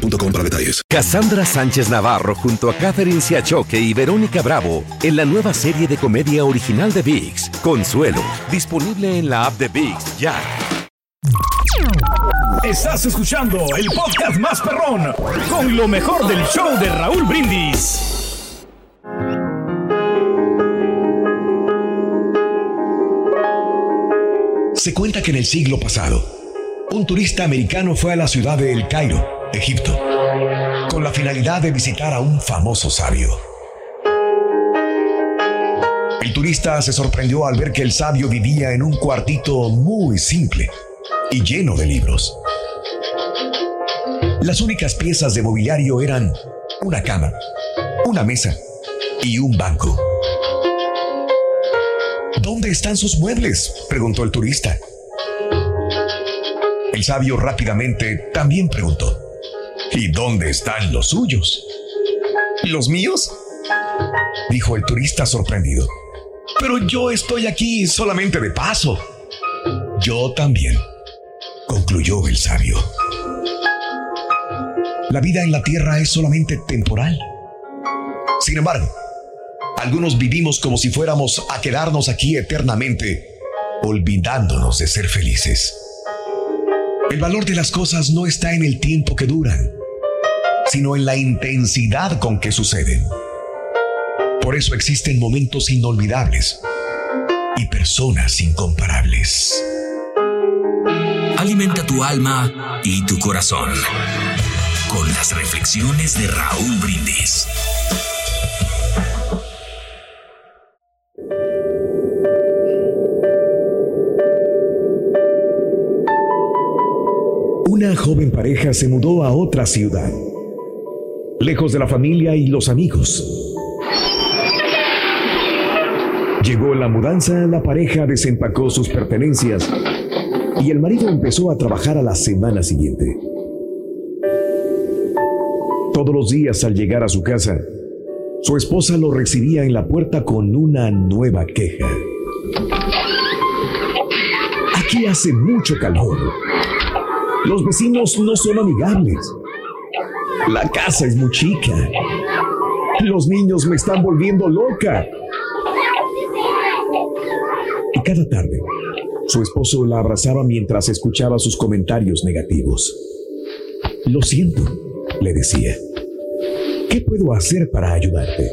para detalles. Cassandra Sánchez Navarro junto a Catherine Siachoque y Verónica Bravo en la nueva serie de comedia original de VIX, Consuelo, disponible en la app de VIX ya. Estás escuchando el podcast más perrón con lo mejor del show de Raúl Brindis. Se cuenta que en el siglo pasado, un turista americano fue a la ciudad de El Cairo Egipto, con la finalidad de visitar a un famoso sabio. El turista se sorprendió al ver que el sabio vivía en un cuartito muy simple y lleno de libros. Las únicas piezas de mobiliario eran una cama, una mesa y un banco. ¿Dónde están sus muebles? preguntó el turista. El sabio rápidamente también preguntó. ¿Y dónde están los suyos? ¿Los míos? Dijo el turista sorprendido. Pero yo estoy aquí solamente de paso. Yo también, concluyó el sabio. La vida en la tierra es solamente temporal. Sin embargo, algunos vivimos como si fuéramos a quedarnos aquí eternamente, olvidándonos de ser felices. El valor de las cosas no está en el tiempo que duran, sino en la intensidad con que suceden. Por eso existen momentos inolvidables y personas incomparables. Alimenta tu alma y tu corazón con las reflexiones de Raúl Brindis. Una joven pareja se mudó a otra ciudad lejos de la familia y los amigos. Llegó la mudanza, la pareja desempacó sus pertenencias y el marido empezó a trabajar a la semana siguiente. Todos los días al llegar a su casa, su esposa lo recibía en la puerta con una nueva queja. Aquí hace mucho calor. Los vecinos no son amigables. La casa es muy chica. Los niños me están volviendo loca. Y cada tarde, su esposo la abrazaba mientras escuchaba sus comentarios negativos. Lo siento, le decía. ¿Qué puedo hacer para ayudarte?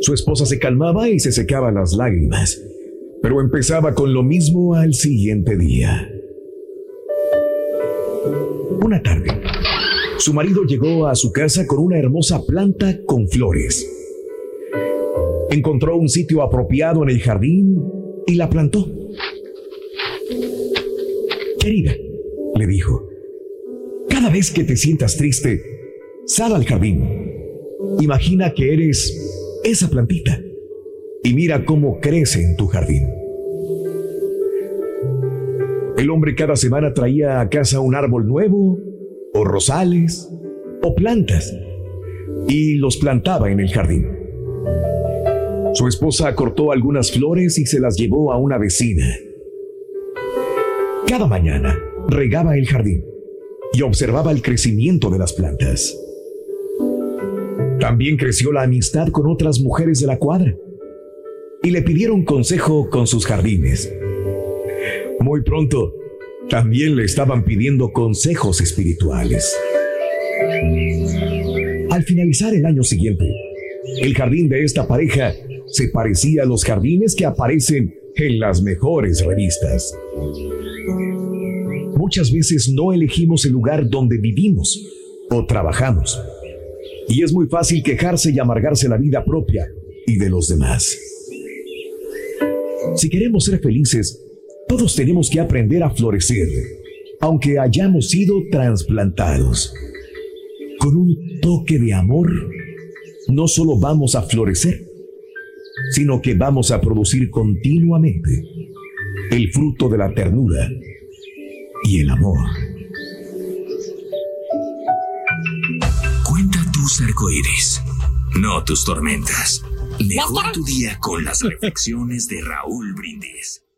Su esposa se calmaba y se secaba las lágrimas, pero empezaba con lo mismo al siguiente día. Una tarde, su marido llegó a su casa con una hermosa planta con flores. Encontró un sitio apropiado en el jardín y la plantó. Querida, le dijo, cada vez que te sientas triste, sal al jardín. Imagina que eres esa plantita y mira cómo crece en tu jardín. El hombre cada semana traía a casa un árbol nuevo, rosales, o plantas, y los plantaba en el jardín. Su esposa cortó algunas flores y se las llevó a una vecina. Cada mañana regaba el jardín y observaba el crecimiento de las plantas. También creció la amistad con otras mujeres de la cuadra y le pidieron consejo con sus jardines. Muy pronto, también le estaban pidiendo consejos espirituales. Al finalizar el año siguiente, el jardín de esta pareja se parecía a los jardines que aparecen en las mejores revistas. Muchas veces no elegimos el lugar donde vivimos o trabajamos. Y es muy fácil quejarse y amargarse la vida propia y de los demás. Si queremos ser felices, todos tenemos que aprender a florecer aunque hayamos sido trasplantados, con un toque de amor, no solo vamos a florecer, sino que vamos a producir continuamente el fruto de la ternura y el amor. Cuenta tus arcoíris, no tus tormentas. Mejor tu día con las reflexiones de Raúl Brindis.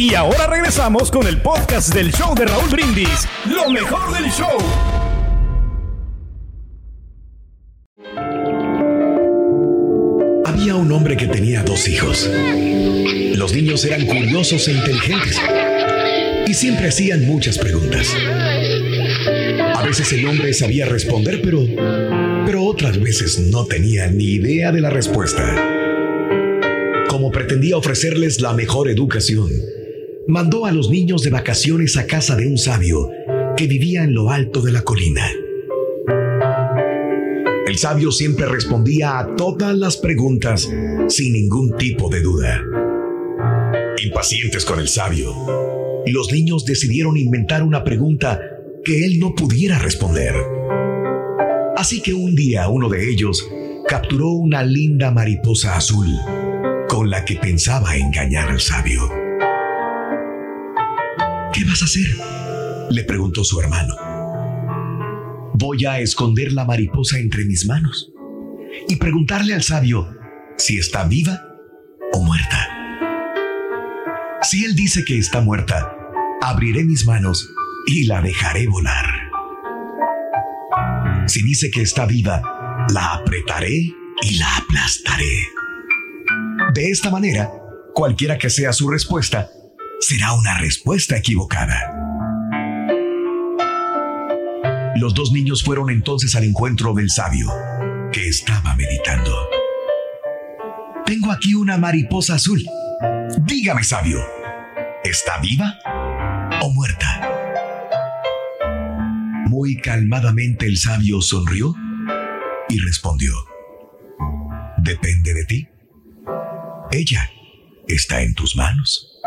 Y ahora regresamos con el podcast del show de Raúl Brindis, lo mejor del show. Había un hombre que tenía dos hijos. Los niños eran curiosos e inteligentes y siempre hacían muchas preguntas. A veces el hombre sabía responder, pero, pero otras veces no tenía ni idea de la respuesta. Como pretendía ofrecerles la mejor educación, mandó a los niños de vacaciones a casa de un sabio que vivía en lo alto de la colina. El sabio siempre respondía a todas las preguntas sin ningún tipo de duda. Impacientes con el sabio, los niños decidieron inventar una pregunta que él no pudiera responder. Así que un día uno de ellos capturó una linda mariposa azul con la que pensaba engañar al sabio. ¿Qué vas a hacer? le preguntó su hermano. Voy a esconder la mariposa entre mis manos y preguntarle al sabio si está viva o muerta. Si él dice que está muerta, abriré mis manos y la dejaré volar. Si dice que está viva, la apretaré y la aplastaré. De esta manera, cualquiera que sea su respuesta, será una respuesta equivocada. Los dos niños fueron entonces al encuentro del sabio, que estaba meditando. Tengo aquí una mariposa azul. Dígame, sabio, ¿está viva o muerta? Muy calmadamente el sabio sonrió y respondió, Depende de ti. Ella está en tus manos.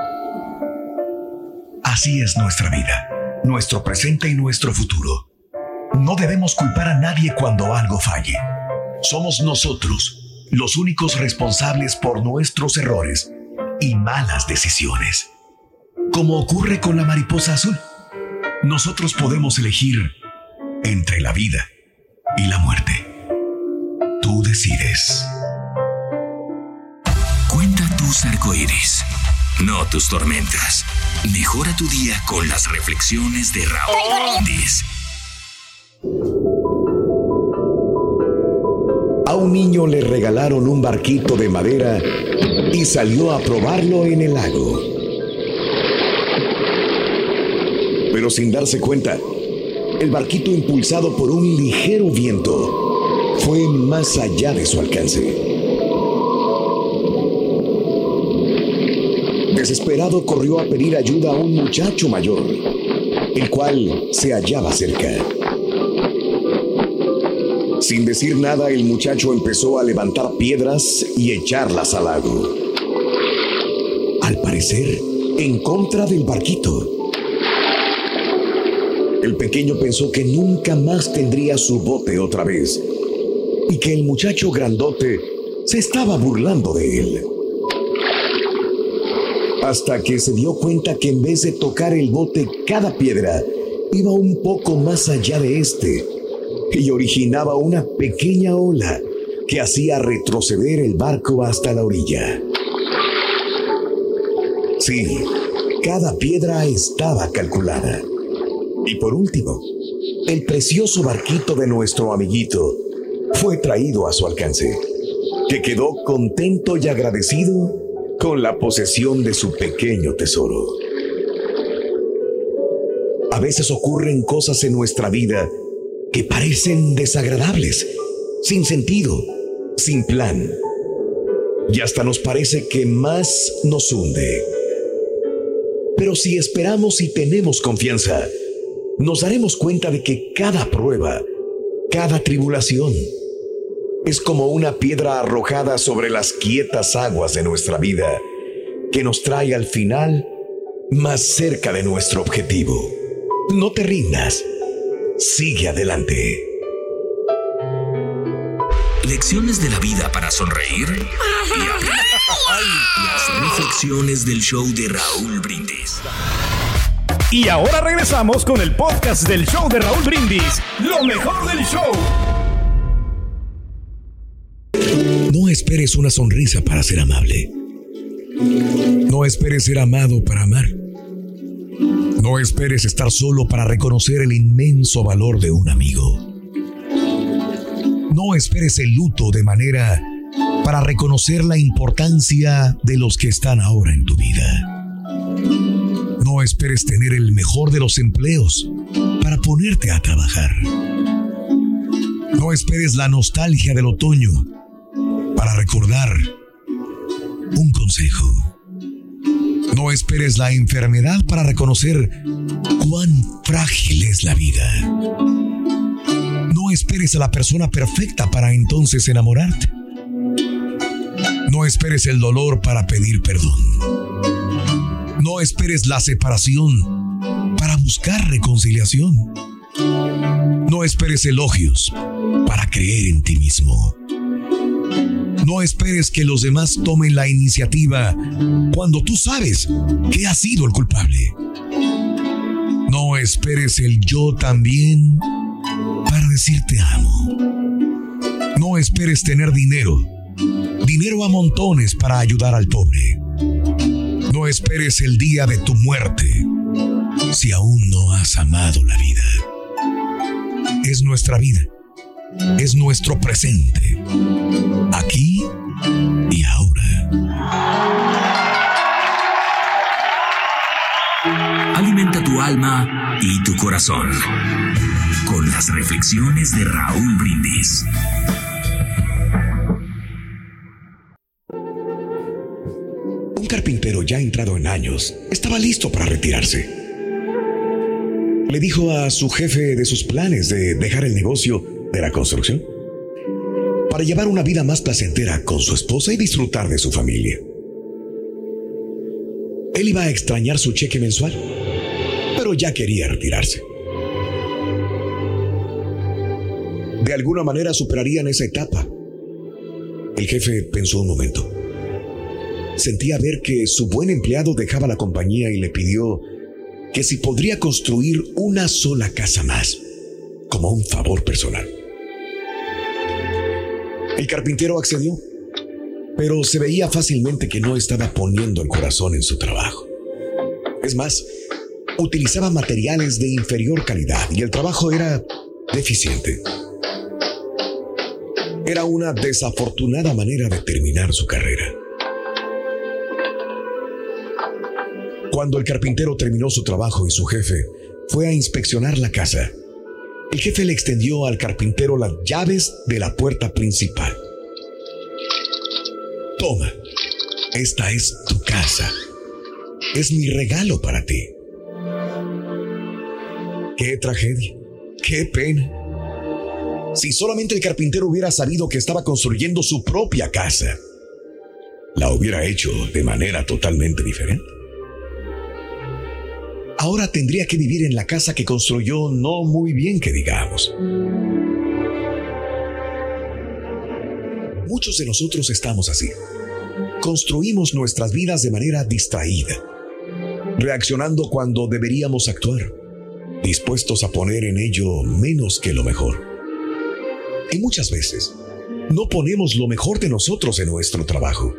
Así es nuestra vida, nuestro presente y nuestro futuro. No debemos culpar a nadie cuando algo falle. Somos nosotros los únicos responsables por nuestros errores y malas decisiones. Como ocurre con la mariposa azul, nosotros podemos elegir entre la vida y la muerte. Tú decides. Cuenta tus arcoíris, no tus tormentas. Mejora tu día con las reflexiones de Raúl Brindis. A un niño le regalaron un barquito de madera y salió a probarlo en el lago. Pero sin darse cuenta, el barquito impulsado por un ligero viento fue más allá de su alcance. Desesperado corrió a pedir ayuda a un muchacho mayor, el cual se hallaba cerca. Sin decir nada, el muchacho empezó a levantar piedras y echarlas al lago. Al parecer, en contra del barquito. El pequeño pensó que nunca más tendría su bote otra vez y que el muchacho grandote se estaba burlando de él. Hasta que se dio cuenta que en vez de tocar el bote cada piedra, iba un poco más allá de este y originaba una pequeña ola que hacía retroceder el barco hasta la orilla. Sí, cada piedra estaba calculada. Y por último, el precioso barquito de nuestro amiguito fue traído a su alcance, que quedó contento y agradecido con la posesión de su pequeño tesoro. A veces ocurren cosas en nuestra vida que parecen desagradables, sin sentido, sin plan. Y hasta nos parece que más nos hunde. Pero si esperamos y tenemos confianza, nos daremos cuenta de que cada prueba, cada tribulación, es como una piedra arrojada sobre las quietas aguas de nuestra vida, que nos trae al final más cerca de nuestro objetivo. No te rindas, sigue adelante. Lecciones de la vida para sonreír y Las reflexiones del show de Raúl Brindis. Y ahora regresamos con el podcast del show de Raúl Brindis, lo mejor del show. Esperes una sonrisa para ser amable. No esperes ser amado para amar. No esperes estar solo para reconocer el inmenso valor de un amigo. No esperes el luto de manera para reconocer la importancia de los que están ahora en tu vida. No esperes tener el mejor de los empleos para ponerte a trabajar. No esperes la nostalgia del otoño para recordar un consejo. No esperes la enfermedad para reconocer cuán frágil es la vida. No esperes a la persona perfecta para entonces enamorarte. No esperes el dolor para pedir perdón. No esperes la separación para buscar reconciliación. No esperes elogios para creer en ti mismo. No esperes que los demás tomen la iniciativa cuando tú sabes que has sido el culpable. No esperes el yo también para decirte amo. No esperes tener dinero, dinero a montones para ayudar al pobre. No esperes el día de tu muerte si aún no has amado la vida. Es nuestra vida. Es nuestro presente. Aquí y ahora. Alimenta tu alma y tu corazón con las reflexiones de Raúl Brindis. carpintero ya entrado en años estaba listo para retirarse. Le dijo a su jefe de sus planes de dejar el negocio de la construcción para llevar una vida más placentera con su esposa y disfrutar de su familia. Él iba a extrañar su cheque mensual, pero ya quería retirarse. De alguna manera superarían esa etapa. El jefe pensó un momento. Sentía ver que su buen empleado dejaba la compañía y le pidió que si podría construir una sola casa más, como un favor personal. El carpintero accedió, pero se veía fácilmente que no estaba poniendo el corazón en su trabajo. Es más, utilizaba materiales de inferior calidad y el trabajo era deficiente. Era una desafortunada manera de terminar su carrera. Cuando el carpintero terminó su trabajo y su jefe fue a inspeccionar la casa, el jefe le extendió al carpintero las llaves de la puerta principal. Toma, esta es tu casa. Es mi regalo para ti. Qué tragedia, qué pena. Si solamente el carpintero hubiera sabido que estaba construyendo su propia casa, la hubiera hecho de manera totalmente diferente ahora tendría que vivir en la casa que construyó no muy bien que digamos. Muchos de nosotros estamos así. Construimos nuestras vidas de manera distraída, reaccionando cuando deberíamos actuar, dispuestos a poner en ello menos que lo mejor. Y muchas veces no ponemos lo mejor de nosotros en nuestro trabajo.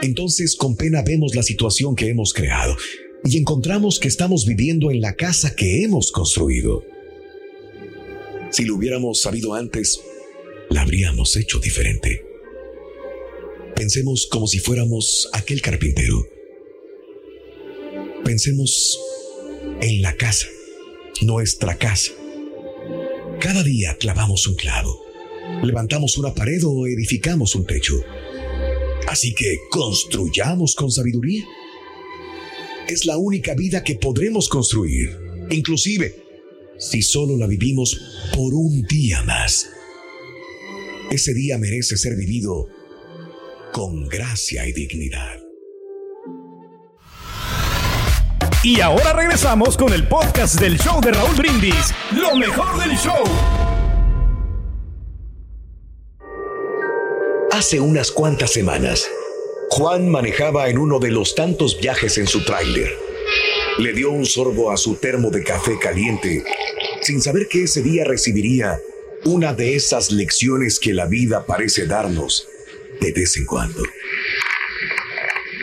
Entonces con pena vemos la situación que hemos creado y encontramos que estamos viviendo en la casa que hemos construido. Si lo hubiéramos sabido antes, la habríamos hecho diferente. Pensemos como si fuéramos aquel carpintero. Pensemos en la casa, nuestra casa. Cada día clavamos un clavo, levantamos una pared o edificamos un techo. Así que construyamos con sabiduría. Es la única vida que podremos construir, inclusive si solo la vivimos por un día más. Ese día merece ser vivido con gracia y dignidad. Y ahora regresamos con el podcast del show de Raúl Brindis, lo mejor del show. Hace unas cuantas semanas, Juan manejaba en uno de los tantos viajes en su tráiler. Le dio un sorbo a su termo de café caliente, sin saber que ese día recibiría una de esas lecciones que la vida parece darnos de vez en cuando.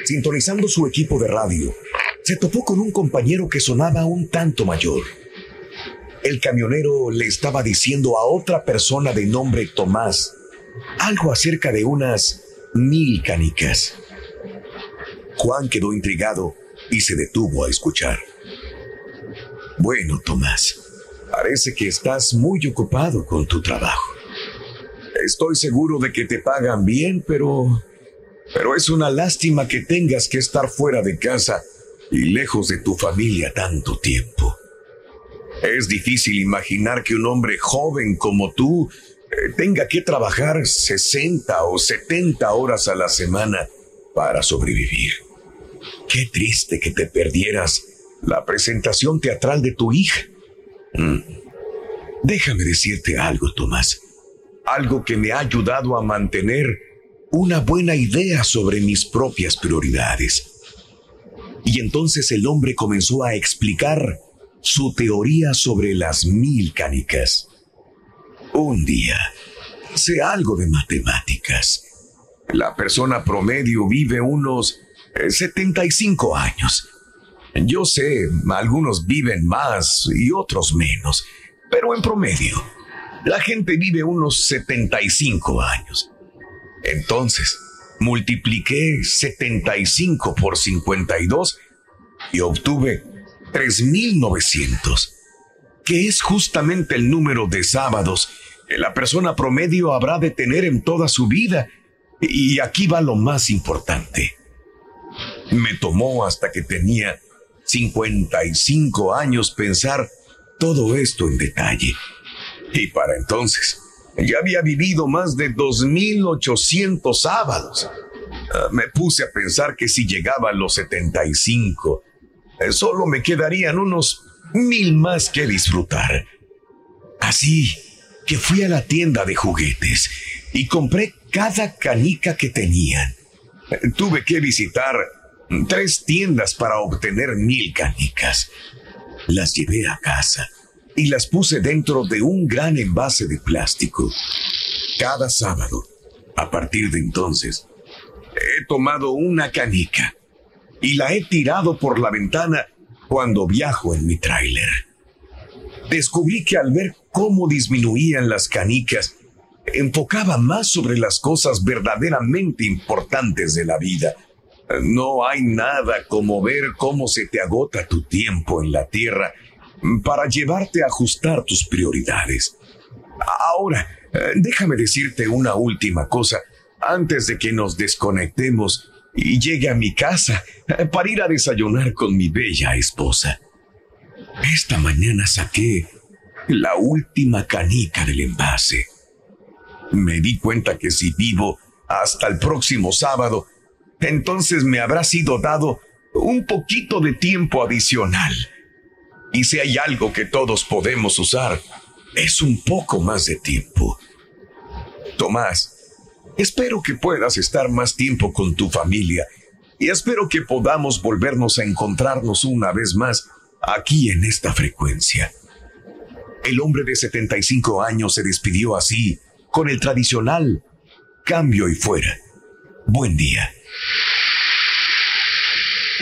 Sintonizando su equipo de radio, se topó con un compañero que sonaba un tanto mayor. El camionero le estaba diciendo a otra persona de nombre Tomás algo acerca de unas mil canicas. Juan quedó intrigado y se detuvo a escuchar. Bueno, Tomás, parece que estás muy ocupado con tu trabajo. Estoy seguro de que te pagan bien, pero... Pero es una lástima que tengas que estar fuera de casa y lejos de tu familia tanto tiempo. Es difícil imaginar que un hombre joven como tú tenga que trabajar 60 o 70 horas a la semana para sobrevivir. Qué triste que te perdieras la presentación teatral de tu hija. Mm. Déjame decirte algo, Tomás. Algo que me ha ayudado a mantener una buena idea sobre mis propias prioridades. Y entonces el hombre comenzó a explicar su teoría sobre las mil canicas. Un día, sé algo de matemáticas. La persona promedio vive unos 75 eh, años. Yo sé, algunos viven más y otros menos, pero en promedio, la gente vive unos 75 años. Entonces, multipliqué 75 por 52 y obtuve 3.900, que es justamente el número de sábados la persona promedio habrá de tener en toda su vida. Y aquí va lo más importante. Me tomó hasta que tenía 55 años pensar todo esto en detalle. Y para entonces, ya había vivido más de 2.800 sábados. Ah, me puse a pensar que si llegaba a los 75, eh, solo me quedarían unos mil más que disfrutar. Así que fui a la tienda de juguetes y compré cada canica que tenían. Tuve que visitar tres tiendas para obtener mil canicas. Las llevé a casa y las puse dentro de un gran envase de plástico. Cada sábado, a partir de entonces, he tomado una canica y la he tirado por la ventana cuando viajo en mi tráiler. Descubrí que al ver cómo disminuían las canicas, enfocaba más sobre las cosas verdaderamente importantes de la vida. No hay nada como ver cómo se te agota tu tiempo en la tierra para llevarte a ajustar tus prioridades. Ahora, déjame decirte una última cosa antes de que nos desconectemos y llegue a mi casa para ir a desayunar con mi bella esposa. Esta mañana saqué la última canica del envase. Me di cuenta que si vivo hasta el próximo sábado, entonces me habrá sido dado un poquito de tiempo adicional. Y si hay algo que todos podemos usar, es un poco más de tiempo. Tomás, espero que puedas estar más tiempo con tu familia y espero que podamos volvernos a encontrarnos una vez más aquí en esta frecuencia. El hombre de 75 años se despidió así, con el tradicional cambio y fuera. Buen día.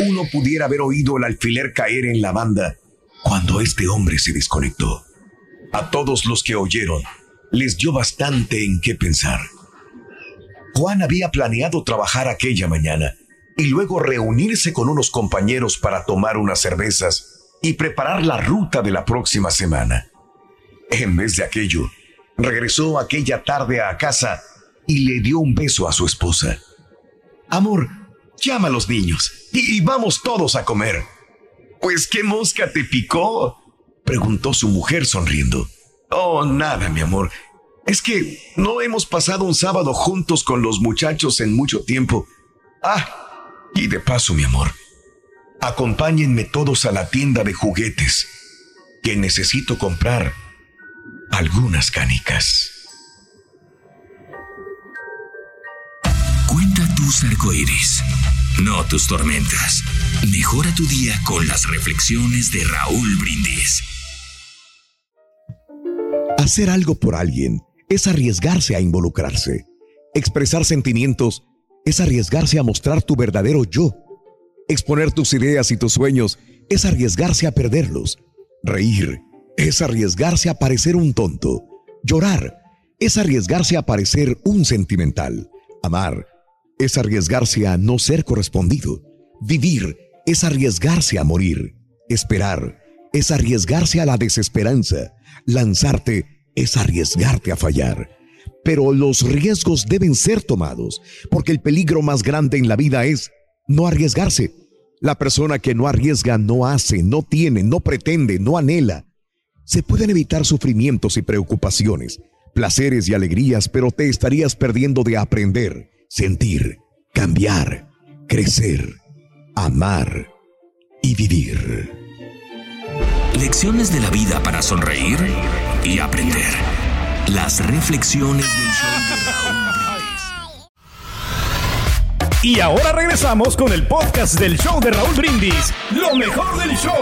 Uno pudiera haber oído el alfiler caer en la banda cuando este hombre se desconectó. A todos los que oyeron, les dio bastante en qué pensar. Juan había planeado trabajar aquella mañana y luego reunirse con unos compañeros para tomar unas cervezas y preparar la ruta de la próxima semana. En vez de aquello, regresó aquella tarde a casa y le dio un beso a su esposa. Amor, llama a los niños y, vamos todos a comer. Pues qué mosca te picó, preguntó su mujer sonriendo. Oh, nada, mi amor. Es que no hemos pasado un sábado juntos con los muchachos en mucho tiempo. Ah, y de paso, mi amor, acompáñenme todos a la tienda de juguetes, que necesito comprar algunas canicas. Tus arcoíris, no tus tormentas. Mejora tu día con las reflexiones de Raúl Brindis. Hacer algo por alguien es arriesgarse a involucrarse. Expresar sentimientos es arriesgarse a mostrar tu verdadero yo. Exponer tus ideas y tus sueños es arriesgarse a perderlos. Reír es arriesgarse a parecer un tonto. Llorar es arriesgarse a parecer un sentimental. Amar es arriesgarse a no ser correspondido. Vivir es arriesgarse a morir. Esperar es arriesgarse a la desesperanza. Lanzarte es arriesgarte a fallar. Pero los riesgos deben ser tomados, porque el peligro más grande en la vida es no arriesgarse. La persona que no arriesga no hace, no tiene, no pretende, no anhela. Se pueden evitar sufrimientos y preocupaciones, placeres y alegrías, pero te estarías perdiendo de aprender, sentir, cambiar, crecer, amar y vivir. Lecciones de la vida para sonreír y aprender. Las reflexiones del show de Raúl Brindis. Y ahora regresamos con el podcast del show de Raúl Brindis. Lo mejor del show.